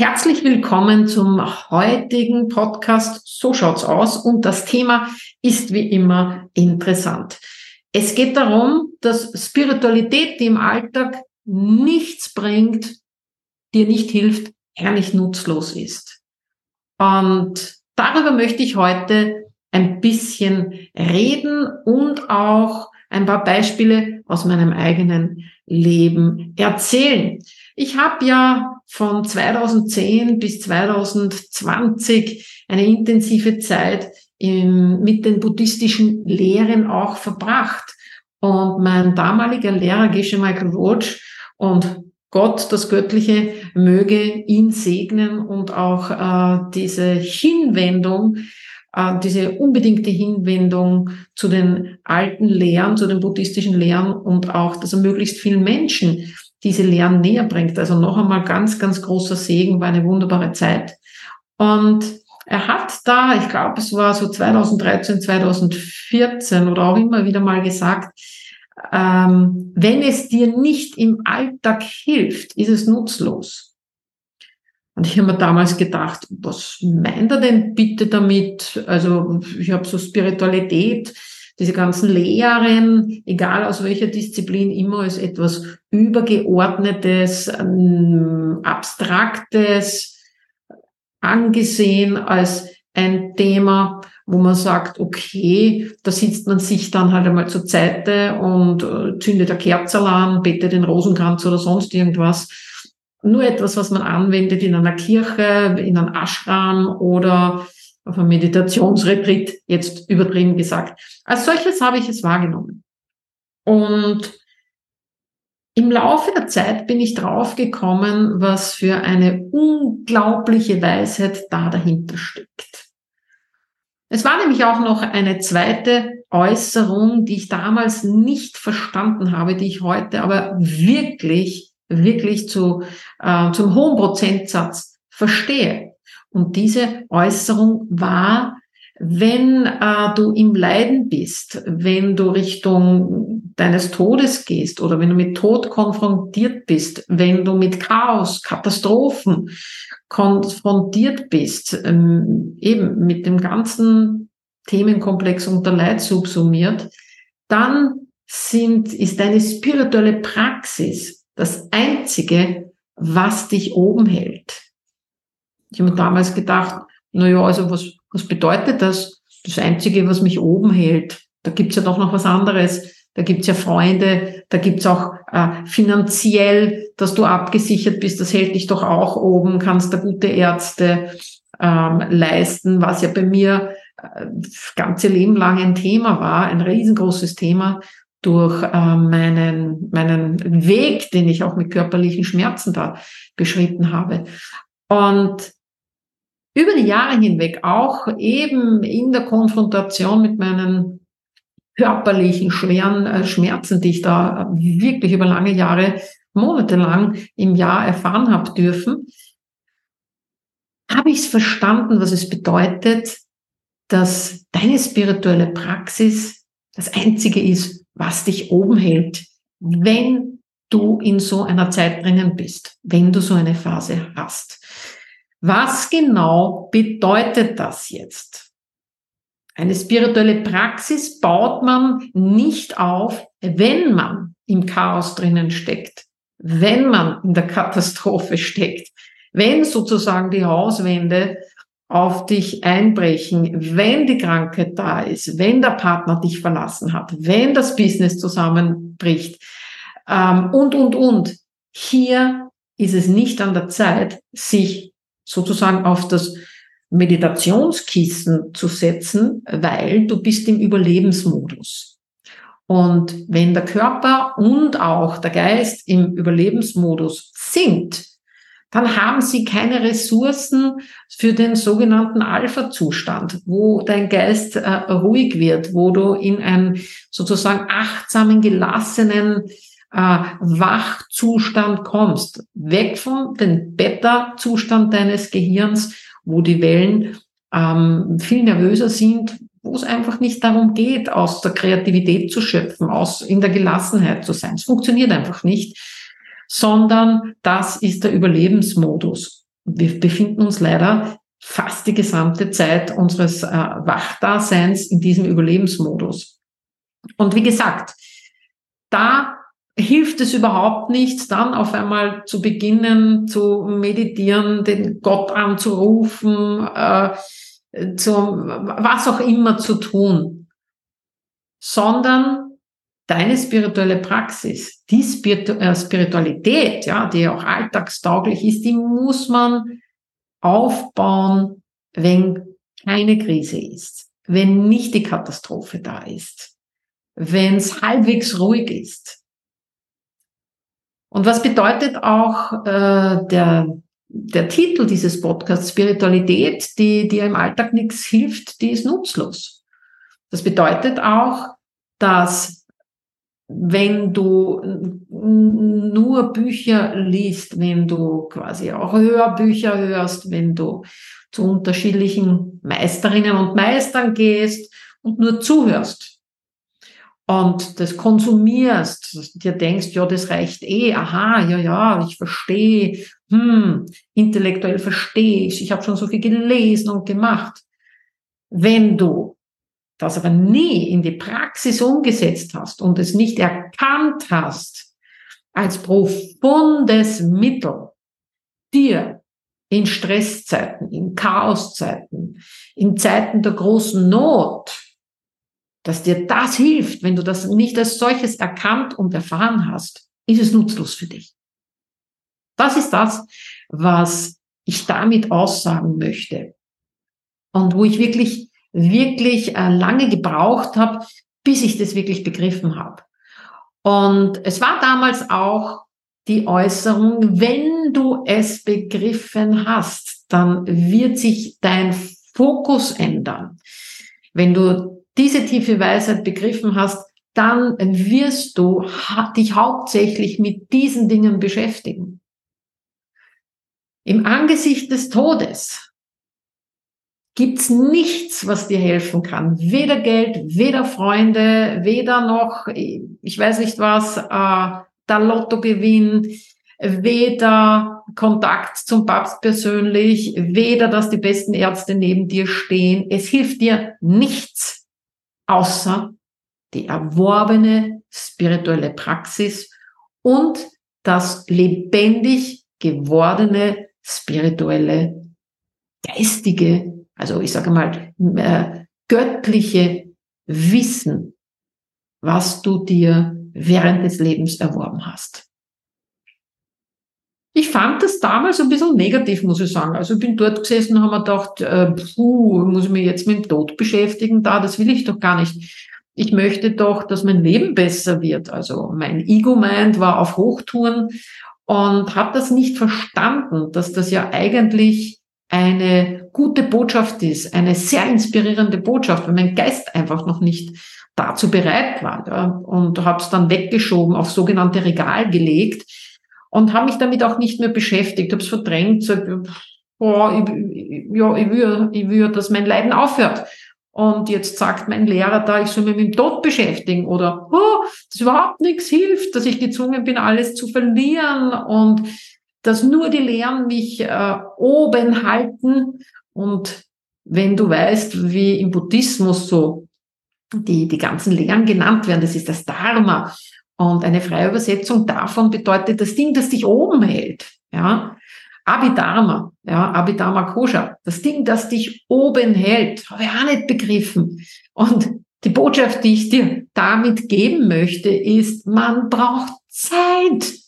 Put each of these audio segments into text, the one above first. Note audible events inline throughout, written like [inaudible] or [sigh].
Herzlich willkommen zum heutigen Podcast So schaut's aus und das Thema ist wie immer interessant. Es geht darum, dass Spiritualität, die im Alltag nichts bringt, dir nicht hilft, herrlich nutzlos ist. Und darüber möchte ich heute ein bisschen reden und auch ein paar Beispiele aus meinem eigenen Leben erzählen. Ich habe ja von 2010 bis 2020 eine intensive Zeit im, mit den buddhistischen Lehren auch verbracht. Und mein damaliger Lehrer Geshe Michael Roach und Gott, das Göttliche, möge ihn segnen und auch äh, diese Hinwendung, äh, diese unbedingte Hinwendung zu den alten Lehren, zu den buddhistischen Lehren und auch, dass er möglichst vielen Menschen diese Lehren näher bringt. Also noch einmal ganz, ganz großer Segen, war eine wunderbare Zeit. Und er hat da, ich glaube, es war so 2013, 2014 oder auch immer wieder mal gesagt, ähm, wenn es dir nicht im Alltag hilft, ist es nutzlos. Und ich habe mir damals gedacht, was meint er denn bitte damit? Also ich habe so Spiritualität, diese ganzen Lehren, egal aus welcher Disziplin, immer als etwas Übergeordnetes, ähm, Abstraktes angesehen, als ein Thema, wo man sagt, okay, da sitzt man sich dann halt einmal zur Seite und äh, zündet eine Kerze an, betet den Rosenkranz oder sonst irgendwas. Nur etwas, was man anwendet in einer Kirche, in einem Ashram oder auf einem Meditationsretreat, jetzt übertrieben gesagt. Als solches habe ich es wahrgenommen. Und im Laufe der Zeit bin ich draufgekommen, was für eine unglaubliche Weisheit da dahinter steckt. Es war nämlich auch noch eine zweite Äußerung, die ich damals nicht verstanden habe, die ich heute aber wirklich, wirklich zu, äh, zum hohen Prozentsatz verstehe. Und diese Äußerung war, wenn äh, du im Leiden bist, wenn du Richtung deines Todes gehst oder wenn du mit Tod konfrontiert bist, wenn du mit Chaos, Katastrophen konfrontiert bist, ähm, eben mit dem ganzen Themenkomplex unter Leid subsumiert, dann sind, ist deine spirituelle Praxis das einzige, was dich oben hält. Ich habe damals gedacht, na ja, also was, was bedeutet das? Das Einzige, was mich oben hält. Da gibt's ja doch noch was anderes. Da gibt's ja Freunde, da gibt's auch äh, finanziell, dass du abgesichert bist. Das hält dich doch auch oben, kannst da gute Ärzte ähm, leisten, was ja bei mir äh, ganze Leben lang ein Thema war, ein riesengroßes Thema durch äh, meinen, meinen Weg, den ich auch mit körperlichen Schmerzen da beschritten habe. Und über die Jahre hinweg auch eben in der Konfrontation mit meinen körperlichen schweren äh, Schmerzen, die ich da wirklich über lange Jahre, monatelang im Jahr erfahren habe dürfen, habe ich es verstanden, was es bedeutet, dass deine spirituelle Praxis das Einzige ist, was dich oben hält, wenn du in so einer Zeit drinnen bist, wenn du so eine Phase hast. Was genau bedeutet das jetzt? Eine spirituelle Praxis baut man nicht auf, wenn man im Chaos drinnen steckt, wenn man in der Katastrophe steckt, wenn sozusagen die Hauswände auf dich einbrechen, wenn die Krankheit da ist, wenn der Partner dich verlassen hat, wenn das Business zusammenbricht ähm, und, und, und. Hier ist es nicht an der Zeit, sich sozusagen auf das Meditationskissen zu setzen, weil du bist im Überlebensmodus. Und wenn der Körper und auch der Geist im Überlebensmodus sind, dann haben sie keine Ressourcen für den sogenannten Alpha-Zustand, wo dein Geist äh, ruhig wird, wo du in einen sozusagen achtsamen, gelassenen äh, Wachzustand kommst, weg von dem Beta-Zustand deines Gehirns, wo die Wellen ähm, viel nervöser sind, wo es einfach nicht darum geht, aus der Kreativität zu schöpfen, aus in der Gelassenheit zu sein. Es funktioniert einfach nicht, sondern das ist der Überlebensmodus. wir befinden uns leider fast die gesamte Zeit unseres äh, Wachdaseins in diesem Überlebensmodus. Und wie gesagt, da hilft es überhaupt nichts, dann auf einmal zu beginnen zu meditieren, den Gott anzurufen, äh, zu was auch immer zu tun, sondern deine spirituelle Praxis, die äh, Spiritualität, ja, die auch alltagstauglich ist, die muss man aufbauen, wenn keine Krise ist, wenn nicht die Katastrophe da ist, wenn es halbwegs ruhig ist. Und was bedeutet auch äh, der, der Titel dieses Podcasts, Spiritualität, die dir im Alltag nichts hilft, die ist nutzlos. Das bedeutet auch, dass wenn du nur Bücher liest, wenn du quasi auch Hörbücher hörst, wenn du zu unterschiedlichen Meisterinnen und Meistern gehst und nur zuhörst und das konsumierst, dir denkst, ja, das reicht eh, aha, ja, ja, ich verstehe, hm, intellektuell verstehe ich, ich habe schon so viel gelesen und gemacht. Wenn du das aber nie in die Praxis umgesetzt hast und es nicht erkannt hast als profundes Mittel, dir in Stresszeiten, in Chaoszeiten, in Zeiten der großen Not, dass dir das hilft, wenn du das nicht als solches erkannt und erfahren hast, ist es nutzlos für dich. Das ist das, was ich damit aussagen möchte. Und wo ich wirklich wirklich äh, lange gebraucht habe, bis ich das wirklich begriffen habe. Und es war damals auch die Äußerung, wenn du es begriffen hast, dann wird sich dein Fokus ändern. Wenn du diese tiefe Weisheit begriffen hast, dann wirst du dich hauptsächlich mit diesen Dingen beschäftigen. Im Angesicht des Todes gibt's nichts, was dir helfen kann. Weder Geld, weder Freunde, weder noch, ich weiß nicht was, äh, der Lottogewinn, weder Kontakt zum Papst persönlich, weder, dass die besten Ärzte neben dir stehen. Es hilft dir nichts, außer die erworbene spirituelle Praxis und das lebendig gewordene spirituelle, geistige also ich sage mal, äh, göttliche Wissen, was du dir während des Lebens erworben hast. Ich fand das damals ein bisschen negativ, muss ich sagen. Also ich bin dort gesessen und habe mir gedacht, äh, puh, muss ich mich jetzt mit dem Tod beschäftigen da, das will ich doch gar nicht. Ich möchte doch, dass mein Leben besser wird. Also mein Ego-Mind war auf Hochtouren und habe das nicht verstanden, dass das ja eigentlich eine gute Botschaft ist, eine sehr inspirierende Botschaft, weil mein Geist einfach noch nicht dazu bereit war. Ja, und habe es dann weggeschoben, auf sogenannte Regal gelegt und habe mich damit auch nicht mehr beschäftigt, habe es verdrängt, gesagt, oh, ich, ja, ich will, ich will, dass mein Leiden aufhört. Und jetzt sagt mein Lehrer da, ich soll mich mit dem Tod beschäftigen oder oh, dass überhaupt nichts hilft, dass ich gezwungen bin, alles zu verlieren und dass nur die Lehren mich äh, oben halten. Und wenn du weißt, wie im Buddhismus so die, die ganzen Lehren genannt werden, das ist das Dharma. Und eine freie Übersetzung davon bedeutet das Ding, das dich oben hält. Ja, Abhidharma, ja, Abhidharma Kosha, das Ding, das dich oben hält, habe ich auch nicht begriffen. Und die Botschaft, die ich dir damit geben möchte, ist, man braucht Zeit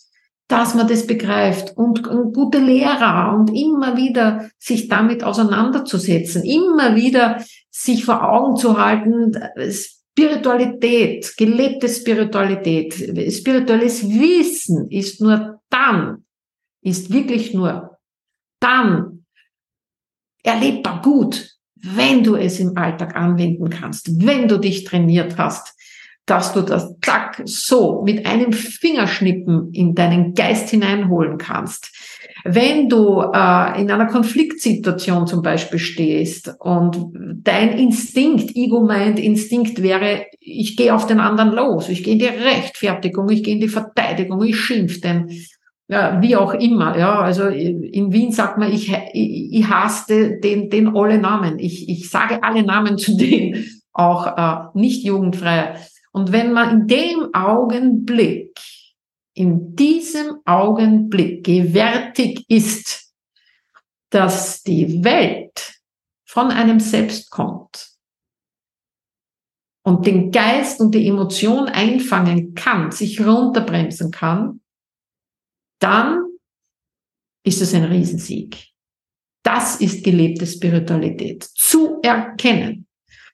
dass man das begreift und, und gute Lehrer und immer wieder sich damit auseinanderzusetzen, immer wieder sich vor Augen zu halten, Spiritualität, gelebte Spiritualität, spirituelles Wissen ist nur dann, ist wirklich nur dann erlebbar gut, wenn du es im Alltag anwenden kannst, wenn du dich trainiert hast, dass du das zack so mit einem Fingerschnippen in deinen Geist hineinholen kannst. Wenn du äh, in einer Konfliktsituation zum Beispiel stehst und dein Instinkt, Ego-Mind-Instinkt wäre, ich gehe auf den anderen los, ich gehe in die Rechtfertigung, ich gehe in die Verteidigung, ich schimpf den, ja, wie auch immer. Ja, also in Wien sagt man, ich, ich, ich hasse den, den alle Namen. Ich, ich sage alle Namen zu denen auch äh, nicht jugendfrei. Und wenn man in dem Augenblick, in diesem Augenblick gewärtig ist, dass die Welt von einem selbst kommt und den Geist und die Emotion einfangen kann, sich runterbremsen kann, dann ist es ein Riesensieg. Das ist gelebte Spiritualität. Zu erkennen,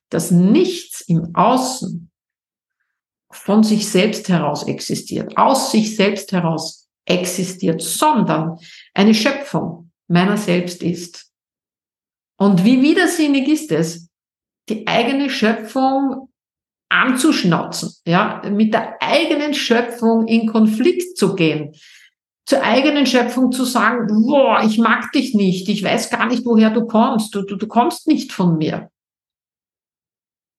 dass nichts im Außen von sich selbst heraus existiert, aus sich selbst heraus existiert, sondern eine Schöpfung meiner selbst ist. Und wie widersinnig ist es, die eigene Schöpfung anzuschnauzen, ja, mit der eigenen Schöpfung in Konflikt zu gehen, zur eigenen Schöpfung zu sagen, boah, ich mag dich nicht, ich weiß gar nicht, woher du kommst, du, du, du kommst nicht von mir.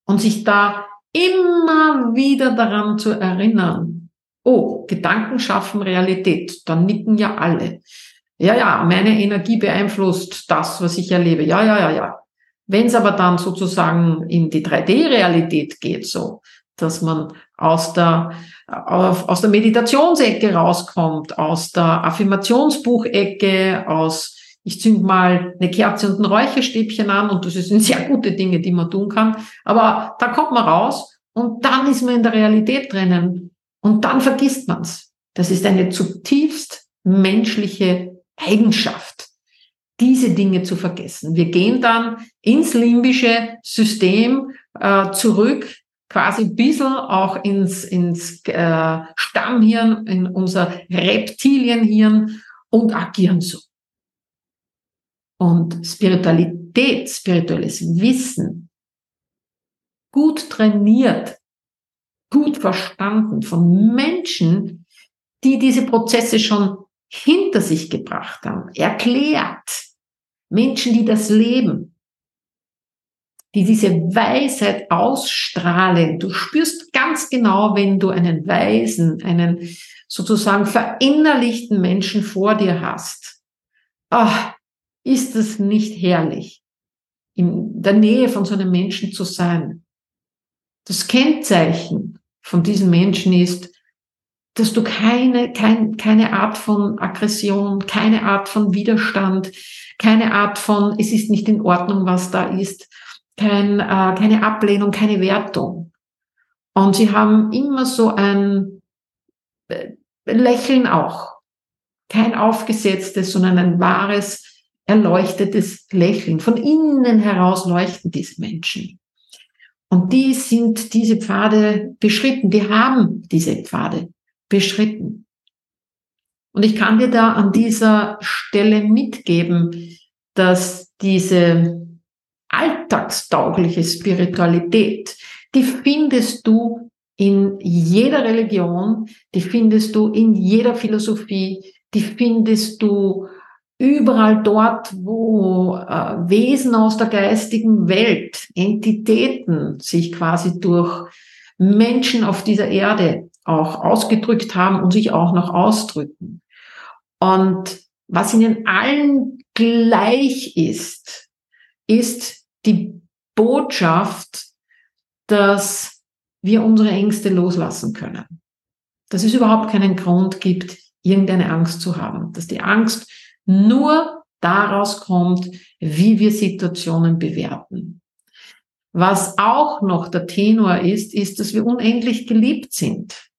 Und sich da immer wieder daran zu erinnern, oh, Gedanken schaffen Realität, dann nicken ja alle. Ja, ja, meine Energie beeinflusst das, was ich erlebe. Ja, ja, ja, ja. Wenn es aber dann sozusagen in die 3D-Realität geht, so, dass man aus der, aus der Meditationsecke rauskommt, aus der Affirmationsbuchecke, aus ich zünd mal eine Kerze und ein Räucherstäbchen an und das sind sehr gute Dinge, die man tun kann. Aber da kommt man raus und dann ist man in der Realität drinnen und dann vergisst man's. Das ist eine zutiefst menschliche Eigenschaft, diese Dinge zu vergessen. Wir gehen dann ins limbische System äh, zurück, quasi ein bisschen auch ins, ins äh, Stammhirn, in unser Reptilienhirn und agieren so. Und Spiritualität, spirituelles Wissen, gut trainiert, gut verstanden von Menschen, die diese Prozesse schon hinter sich gebracht haben, erklärt. Menschen, die das leben, die diese Weisheit ausstrahlen. Du spürst ganz genau, wenn du einen weisen, einen sozusagen verinnerlichten Menschen vor dir hast. Ach, ist es nicht herrlich, in der Nähe von so einem Menschen zu sein? Das Kennzeichen von diesem Menschen ist, dass du keine, kein, keine Art von Aggression, keine Art von Widerstand, keine Art von, es ist nicht in Ordnung, was da ist, kein, äh, keine Ablehnung, keine Wertung. Und sie haben immer so ein äh, Lächeln auch. Kein aufgesetztes, sondern ein wahres, erleuchtetes Lächeln. Von innen heraus leuchten diese Menschen. Und die sind diese Pfade beschritten, die haben diese Pfade beschritten. Und ich kann dir da an dieser Stelle mitgeben, dass diese alltagstaugliche Spiritualität, die findest du in jeder Religion, die findest du in jeder Philosophie, die findest du überall dort, wo äh, Wesen aus der geistigen Welt, Entitäten sich quasi durch Menschen auf dieser Erde auch ausgedrückt haben und sich auch noch ausdrücken. Und was ihnen allen gleich ist, ist die Botschaft, dass wir unsere Ängste loslassen können. Dass es überhaupt keinen Grund gibt, irgendeine Angst zu haben. Dass die Angst nur daraus kommt, wie wir Situationen bewerten. Was auch noch der Tenor ist, ist, dass wir unendlich geliebt sind.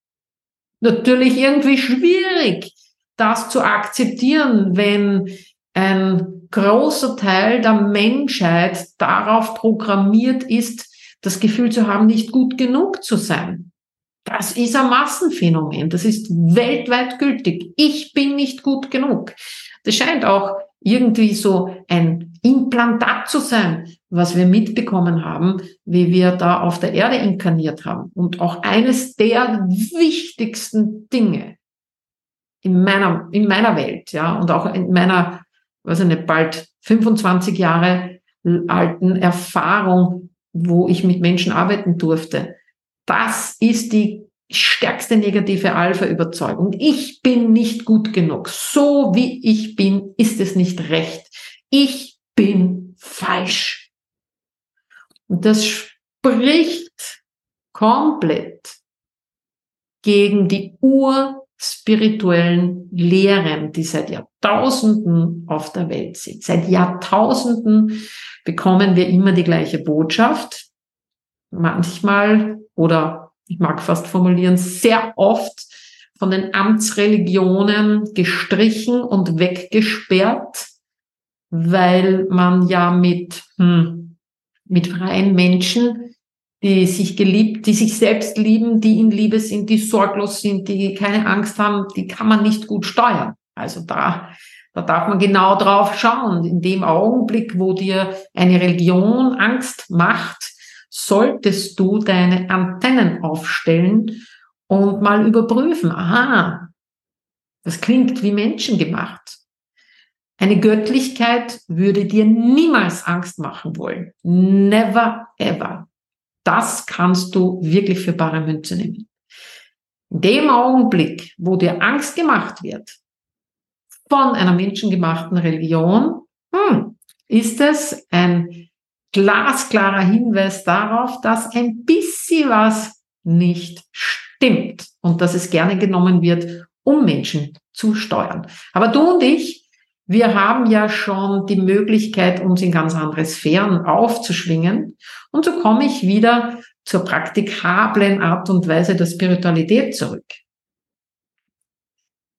Natürlich irgendwie schwierig, das zu akzeptieren, wenn ein großer Teil der Menschheit darauf programmiert ist, das Gefühl zu haben, nicht gut genug zu sein. Das ist ein Massenphänomen. Das ist weltweit gültig. Ich bin nicht gut genug. Das scheint auch irgendwie so ein Implantat zu sein, was wir mitbekommen haben, wie wir da auf der Erde inkarniert haben. Und auch eines der wichtigsten Dinge in meiner, in meiner Welt, ja, und auch in meiner, weiß ich nicht, bald 25 Jahre alten Erfahrung, wo ich mit Menschen arbeiten durfte. Das ist die stärkste negative Alpha-Überzeugung. Ich bin nicht gut genug. So wie ich bin, ist es nicht recht. Ich bin falsch. Und das spricht komplett gegen die urspirituellen Lehren, die seit Jahrtausenden auf der Welt sind. Seit Jahrtausenden bekommen wir immer die gleiche Botschaft. Manchmal oder ich mag fast formulieren, sehr oft von den Amtsreligionen gestrichen und weggesperrt, weil man ja mit, hm, mit freien Menschen, die sich geliebt, die sich selbst lieben, die in Liebe sind, die sorglos sind, die keine Angst haben, die kann man nicht gut steuern. Also da, da darf man genau drauf schauen. In dem Augenblick, wo dir eine Religion Angst macht, solltest du deine Antennen aufstellen und mal überprüfen. Aha, das klingt wie menschengemacht. Eine Göttlichkeit würde dir niemals Angst machen wollen. Never ever. Das kannst du wirklich für bare Münze nehmen. In dem Augenblick, wo dir Angst gemacht wird von einer menschengemachten Religion, hm, ist es ein glasklarer Hinweis darauf, dass ein bisschen was nicht stimmt und dass es gerne genommen wird, um Menschen zu steuern. Aber du und ich, wir haben ja schon die Möglichkeit, uns in ganz andere Sphären aufzuschwingen. Und so komme ich wieder zur praktikablen Art und Weise der Spiritualität zurück.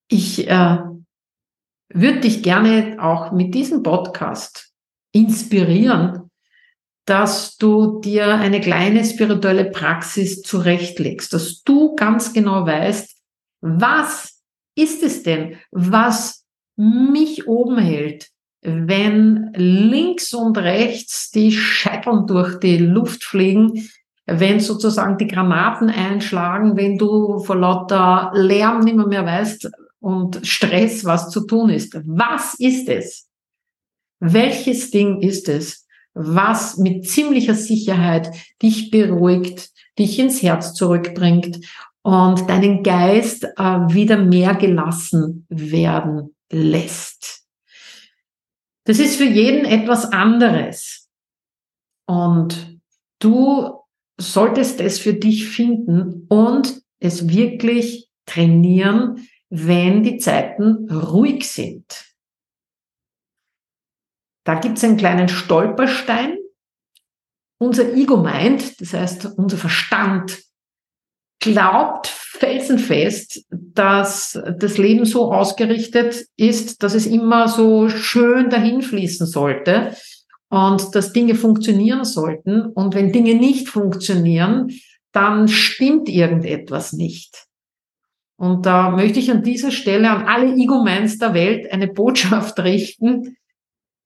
Ich äh, würde dich gerne auch mit diesem Podcast inspirieren, dass du dir eine kleine spirituelle Praxis zurechtlegst, dass du ganz genau weißt, was ist es denn, was mich oben hält, wenn links und rechts die Scheiteln durch die Luft fliegen, wenn sozusagen die Granaten einschlagen, wenn du vor lauter Lärm nicht mehr, mehr weißt und Stress, was zu tun ist. Was ist es? Welches Ding ist es, was mit ziemlicher Sicherheit dich beruhigt, dich ins Herz zurückbringt und deinen Geist äh, wieder mehr gelassen werden lässt. Das ist für jeden etwas anderes. Und du solltest es für dich finden und es wirklich trainieren, wenn die Zeiten ruhig sind. Da gibt es einen kleinen Stolperstein. Unser Ego meint, das heißt unser Verstand, glaubt felsenfest, dass das Leben so ausgerichtet ist, dass es immer so schön dahin fließen sollte und dass Dinge funktionieren sollten. Und wenn Dinge nicht funktionieren, dann stimmt irgendetwas nicht. Und da möchte ich an dieser Stelle an alle Ego-Minds der Welt eine Botschaft [laughs] richten.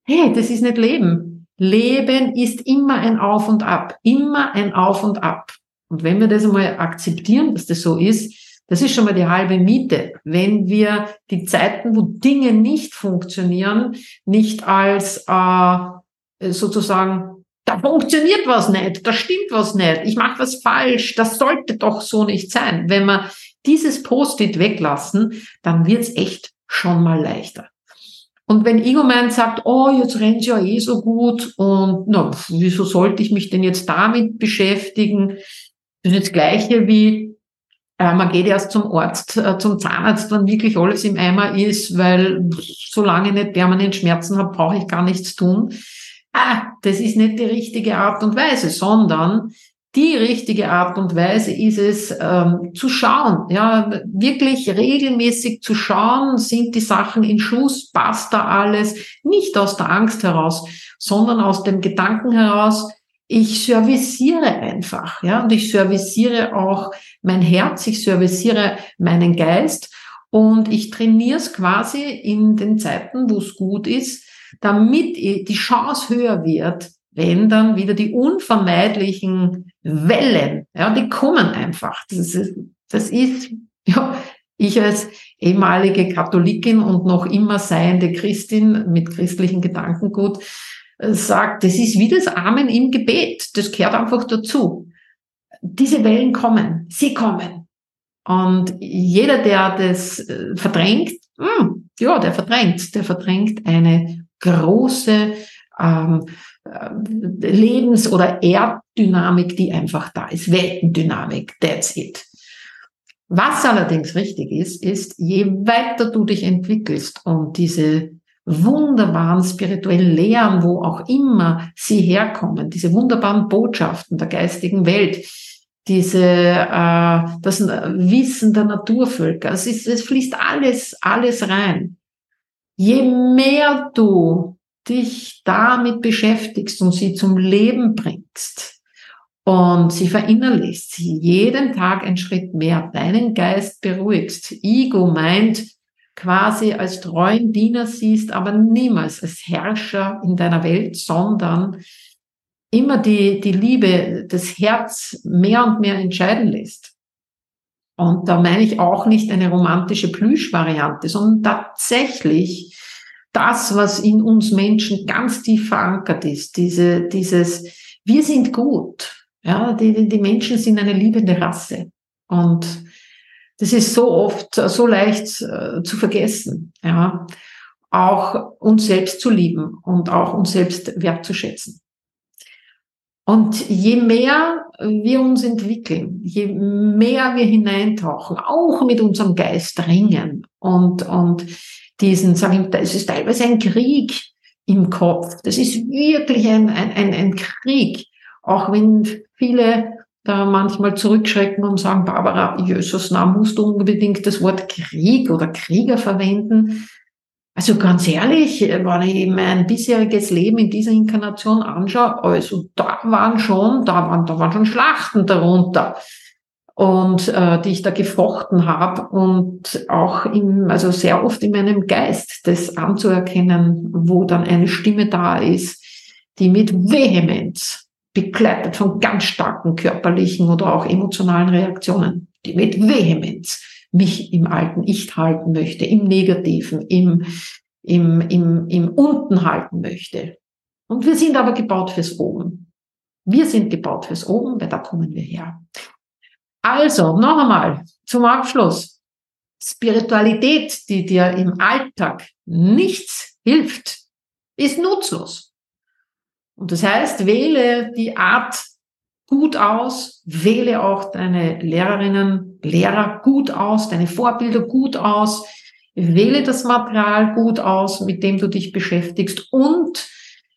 Hey, das ist nicht Leben. Leben ist immer ein Auf und Ab. Immer ein Auf und Ab. Und wenn wir das einmal akzeptieren, dass das so ist, das ist schon mal die halbe Miete. Wenn wir die Zeiten, wo Dinge nicht funktionieren, nicht als äh, sozusagen, da funktioniert was nicht, da stimmt was nicht, ich mache was falsch, das sollte doch so nicht sein. Wenn wir dieses Post-it weglassen, dann wird's echt schon mal leichter. Und wenn Ego-Man sagt, oh, jetzt rennt ja eh so gut und na, wieso sollte ich mich denn jetzt damit beschäftigen? Das ist das Gleiche wie, äh, man geht erst zum Arzt, äh, zum Zahnarzt, wenn wirklich alles im Eimer ist, weil solange ich nicht permanent Schmerzen habe, brauche ich gar nichts tun. Ah, das ist nicht die richtige Art und Weise, sondern die richtige Art und Weise ist es, ähm, zu schauen, ja, wirklich regelmäßig zu schauen, sind die Sachen in Schuss, passt da alles, nicht aus der Angst heraus, sondern aus dem Gedanken heraus, ich serviciere einfach, ja, und ich serviciere auch mein Herz, ich serviciere meinen Geist und ich trainiere es quasi in den Zeiten, wo es gut ist, damit die Chance höher wird, wenn dann wieder die unvermeidlichen Wellen, ja, die kommen einfach. Das ist, das ist, ja, ich als ehemalige Katholikin und noch immer seiende Christin mit christlichen Gedankengut, sagt, das ist wie das Amen im Gebet. Das gehört einfach dazu. Diese Wellen kommen, sie kommen. Und jeder, der das äh, verdrängt, mh, hm, ja, der verdrängt, der verdrängt eine große ähm, äh, Lebens- oder Erddynamik, die einfach da ist. Weltendynamik, that's it. Was allerdings wichtig ist, ist, je weiter du dich entwickelst und diese wunderbaren spirituellen Lehren, wo auch immer sie herkommen, diese wunderbaren Botschaften der geistigen Welt, diese äh, das Wissen der Naturvölker, es, ist, es fließt alles alles rein. Je mehr du dich damit beschäftigst und sie zum Leben bringst und sie verinnerlichst, sie jeden Tag einen Schritt mehr, deinen Geist beruhigst, Ego meint, quasi als treuen Diener siehst, aber niemals als Herrscher in deiner Welt, sondern immer die, die Liebe, das Herz mehr und mehr entscheiden lässt. Und da meine ich auch nicht eine romantische Plüschvariante, sondern tatsächlich das, was in uns Menschen ganz tief verankert ist, diese, dieses, wir sind gut. Ja, die, die Menschen sind eine liebende Rasse. Und das ist so oft, so leicht äh, zu vergessen. Ja, auch uns selbst zu lieben und auch uns selbst wertzuschätzen. Und je mehr wir uns entwickeln, je mehr wir hineintauchen, auch mit unserem Geist ringen und, und diesen, sagen wir, es ist teilweise ein Krieg im Kopf. Das ist wirklich ein, ein, ein, ein Krieg. Auch wenn viele da manchmal zurückschrecken und sagen, Barbara, Jesus, na, musst du unbedingt das Wort Krieg oder Krieger verwenden. Also ganz ehrlich, wenn ich mein bisheriges Leben in dieser Inkarnation anschaue, also da waren schon, da waren, da waren schon Schlachten darunter und äh, die ich da gefochten habe und auch in, also sehr oft in meinem Geist das anzuerkennen, wo dann eine Stimme da ist, die mit Vehemenz begleitet von ganz starken körperlichen oder auch emotionalen Reaktionen, die mit Vehemenz mich im alten Ich halten möchte, im Negativen, im, im, im, im Unten halten möchte. Und wir sind aber gebaut fürs Oben. Wir sind gebaut fürs Oben, weil da kommen wir her. Also, noch einmal zum Abschluss. Spiritualität, die dir im Alltag nichts hilft, ist nutzlos. Und das heißt, wähle die Art gut aus, wähle auch deine Lehrerinnen, Lehrer gut aus, deine Vorbilder gut aus, wähle das Material gut aus, mit dem du dich beschäftigst und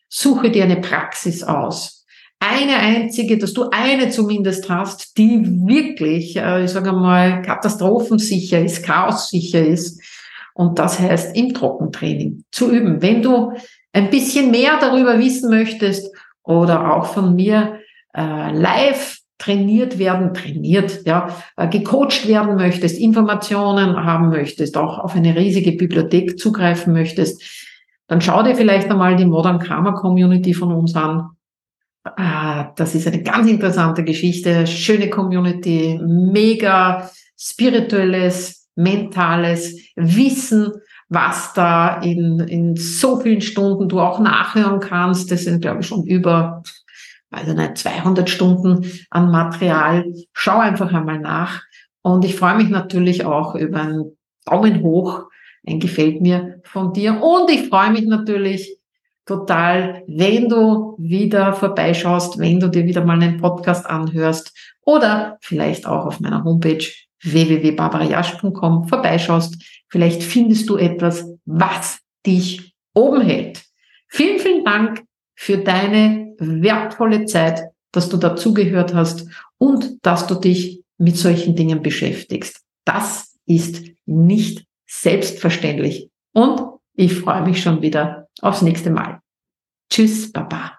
suche dir eine Praxis aus, eine einzige, dass du eine zumindest hast, die wirklich, äh, ich sage mal, katastrophensicher ist, chaossicher ist. Und das heißt, im Trockentraining zu üben. Wenn du ein bisschen mehr darüber wissen möchtest oder auch von mir äh, live trainiert werden, trainiert, ja, äh, gecoacht werden möchtest, Informationen haben möchtest, auch auf eine riesige Bibliothek zugreifen möchtest, dann schau dir vielleicht einmal die Modern Karma Community von uns an. Ah, das ist eine ganz interessante Geschichte, schöne Community, mega spirituelles, mentales Wissen, was da in, in so vielen Stunden du auch nachhören kannst. Das sind, glaube ich, schon über, ich nicht, 200 Stunden an Material. Schau einfach einmal nach. Und ich freue mich natürlich auch über einen Daumen hoch, ein Gefällt mir von dir. Und ich freue mich natürlich total, wenn du wieder vorbeischaust, wenn du dir wieder mal einen Podcast anhörst oder vielleicht auch auf meiner Homepage www.barbarajasch.com vorbeischaust. Vielleicht findest du etwas, was dich oben hält. Vielen, vielen Dank für deine wertvolle Zeit, dass du dazugehört hast und dass du dich mit solchen Dingen beschäftigst. Das ist nicht selbstverständlich. Und ich freue mich schon wieder aufs nächste Mal. Tschüss, Baba.